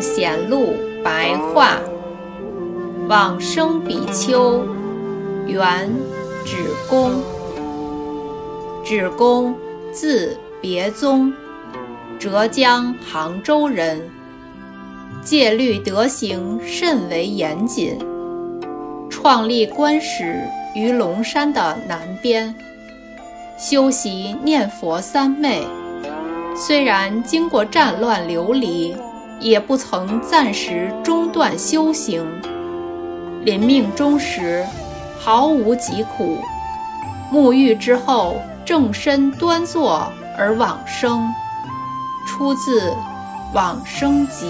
显露白话。往生比丘，原止公。止公，字别宗，浙江杭州人。戒律德行甚为严谨，创立观史于龙山的南边，修习念佛三昧。虽然经过战乱流离，也不曾暂时中断修行。临命终时，毫无疾苦。沐浴之后，正身端坐而往生。出自《往生集》。